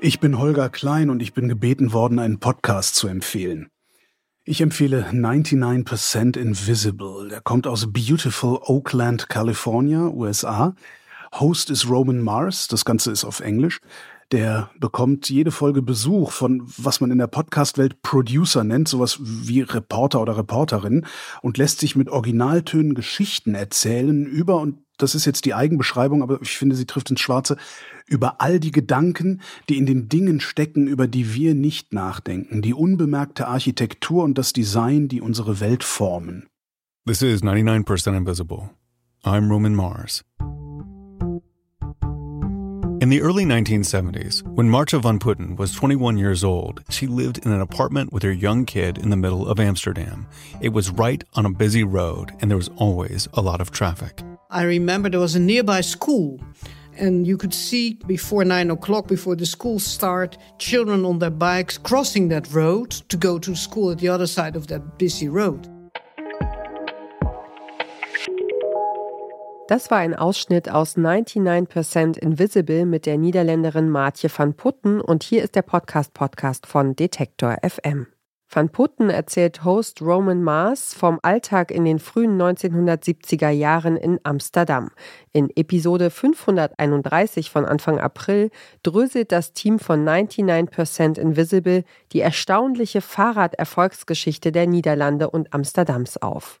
Ich bin Holger Klein und ich bin gebeten worden, einen Podcast zu empfehlen. Ich empfehle 99% Invisible. Der kommt aus beautiful Oakland, California, USA. Host ist Roman Mars. Das Ganze ist auf Englisch. Der bekommt jede Folge Besuch von, was man in der Podcast-Welt Producer nennt, sowas wie Reporter oder Reporterin, und lässt sich mit Originaltönen Geschichten erzählen über, und das ist jetzt die Eigenbeschreibung, aber ich finde, sie trifft ins Schwarze, über all die Gedanken, die in den Dingen stecken, über die wir nicht nachdenken, die unbemerkte Architektur und das Design, die unsere Welt formen. This is 99% Invisible. I'm Roman Mars. In the early 1970s, when Marcia von Putten was 21 years old, she lived in an apartment with her young kid in the middle of Amsterdam. It was right on a busy road, and there was always a lot of traffic. I remember there was a nearby school, and you could see before nine o'clock, before the school start, children on their bikes crossing that road to go to school at the other side of that busy road. Das war ein Ausschnitt aus 99% Invisible mit der Niederländerin Maartje van Putten und hier ist der Podcast-Podcast von Detektor FM. Van Putten erzählt Host Roman Mars vom Alltag in den frühen 1970er Jahren in Amsterdam. In Episode 531 von Anfang April dröselt das Team von 99% Invisible die erstaunliche Fahrraderfolgsgeschichte der Niederlande und Amsterdams auf.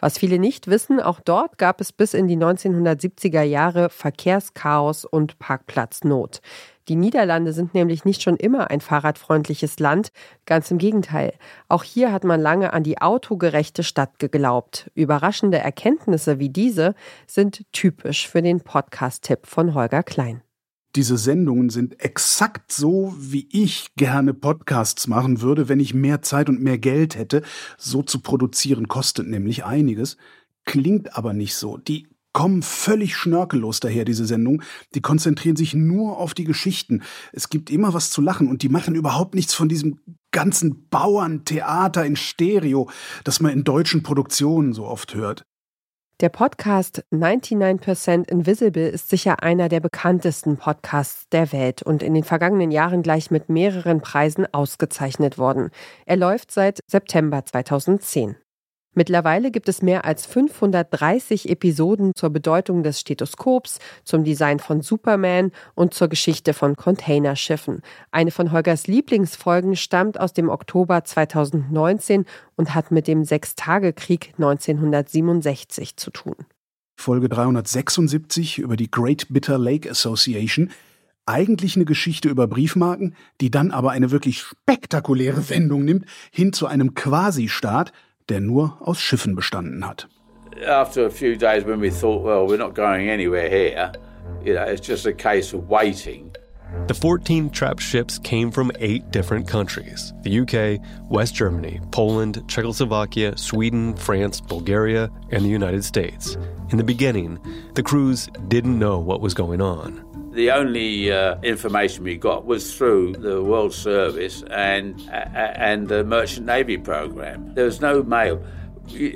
Was viele nicht wissen, auch dort gab es bis in die 1970er Jahre Verkehrschaos und Parkplatznot. Die Niederlande sind nämlich nicht schon immer ein fahrradfreundliches Land, ganz im Gegenteil. Auch hier hat man lange an die autogerechte Stadt geglaubt. Überraschende Erkenntnisse wie diese sind typisch für den Podcast-Tipp von Holger Klein diese Sendungen sind exakt so, wie ich gerne Podcasts machen würde, wenn ich mehr Zeit und mehr Geld hätte. So zu produzieren kostet nämlich einiges, klingt aber nicht so. Die kommen völlig schnörkellos daher, diese Sendung. Die konzentrieren sich nur auf die Geschichten. Es gibt immer was zu lachen und die machen überhaupt nichts von diesem ganzen Bauerntheater in Stereo, das man in deutschen Produktionen so oft hört. Der Podcast 99% Invisible ist sicher einer der bekanntesten Podcasts der Welt und in den vergangenen Jahren gleich mit mehreren Preisen ausgezeichnet worden. Er läuft seit September 2010. Mittlerweile gibt es mehr als 530 Episoden zur Bedeutung des Stethoskops, zum Design von Superman und zur Geschichte von Containerschiffen. Eine von Holgers Lieblingsfolgen stammt aus dem Oktober 2019 und hat mit dem Sechstagekrieg 1967 zu tun. Folge 376 über die Great Bitter Lake Association eigentlich eine Geschichte über Briefmarken, die dann aber eine wirklich spektakuläre Wendung nimmt, hin zu einem Quasi-Staat, der nur aus Schiffen bestanden hat. After a few days when we thought, well, we're not going anywhere here, you know, it's just a case of waiting. The 14 trapped ships came from eight different countries the UK, West Germany, Poland, Czechoslovakia, Sweden, France, Bulgaria, and the United States. In the beginning, the crews didn't know what was going on. The only uh, information we got was through the World Service and and the Merchant Navy program. There was no mail.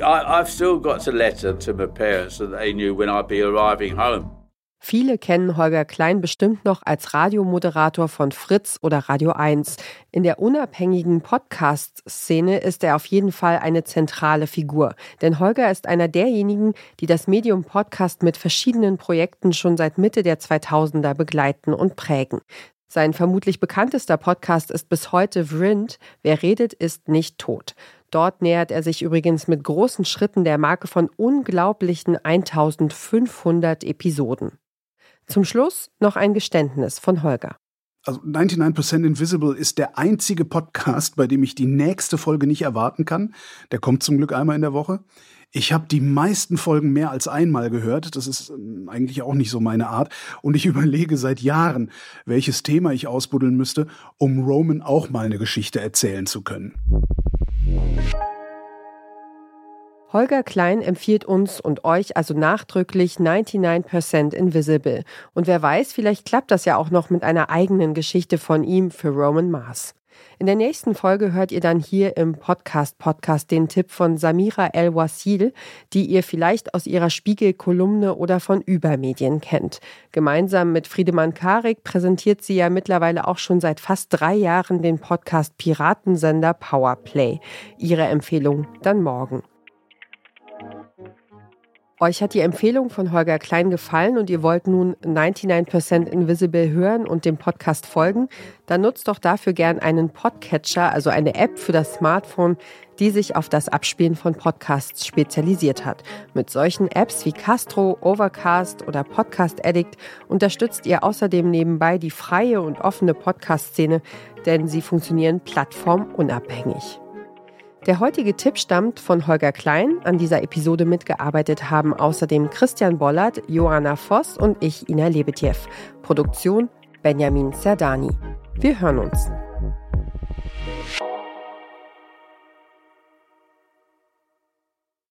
I, I've still got a letter to my parents that they knew when I'd be arriving home. Viele kennen Holger Klein bestimmt noch als Radiomoderator von Fritz oder Radio 1. In der unabhängigen Podcast-Szene ist er auf jeden Fall eine zentrale Figur. Denn Holger ist einer derjenigen, die das Medium Podcast mit verschiedenen Projekten schon seit Mitte der 2000er begleiten und prägen. Sein vermutlich bekanntester Podcast ist bis heute Vrind. Wer redet, ist nicht tot. Dort nähert er sich übrigens mit großen Schritten der Marke von unglaublichen 1500 Episoden. Zum Schluss noch ein Geständnis von Holger. Also 99% Invisible ist der einzige Podcast, bei dem ich die nächste Folge nicht erwarten kann. Der kommt zum Glück einmal in der Woche. Ich habe die meisten Folgen mehr als einmal gehört. Das ist ähm, eigentlich auch nicht so meine Art. Und ich überlege seit Jahren, welches Thema ich ausbuddeln müsste, um Roman auch mal eine Geschichte erzählen zu können. Holger Klein empfiehlt uns und euch also nachdrücklich 99% Invisible. Und wer weiß, vielleicht klappt das ja auch noch mit einer eigenen Geschichte von ihm für Roman Mars. In der nächsten Folge hört ihr dann hier im Podcast Podcast den Tipp von Samira El-Wasil, die ihr vielleicht aus ihrer Spiegel-Kolumne oder von Übermedien kennt. Gemeinsam mit Friedemann Karik präsentiert sie ja mittlerweile auch schon seit fast drei Jahren den Podcast Piratensender Powerplay. Ihre Empfehlung dann morgen. Euch hat die Empfehlung von Holger Klein gefallen und ihr wollt nun 99% Invisible hören und dem Podcast folgen, dann nutzt doch dafür gern einen Podcatcher, also eine App für das Smartphone, die sich auf das Abspielen von Podcasts spezialisiert hat. Mit solchen Apps wie Castro, Overcast oder Podcast Addict unterstützt ihr außerdem nebenbei die freie und offene Podcast-Szene, denn sie funktionieren plattformunabhängig. Der heutige Tipp stammt von Holger Klein. An dieser Episode mitgearbeitet haben außerdem Christian Bollert, Johanna Voss und ich, Ina Lebetjew. Produktion Benjamin Serdani. Wir hören uns.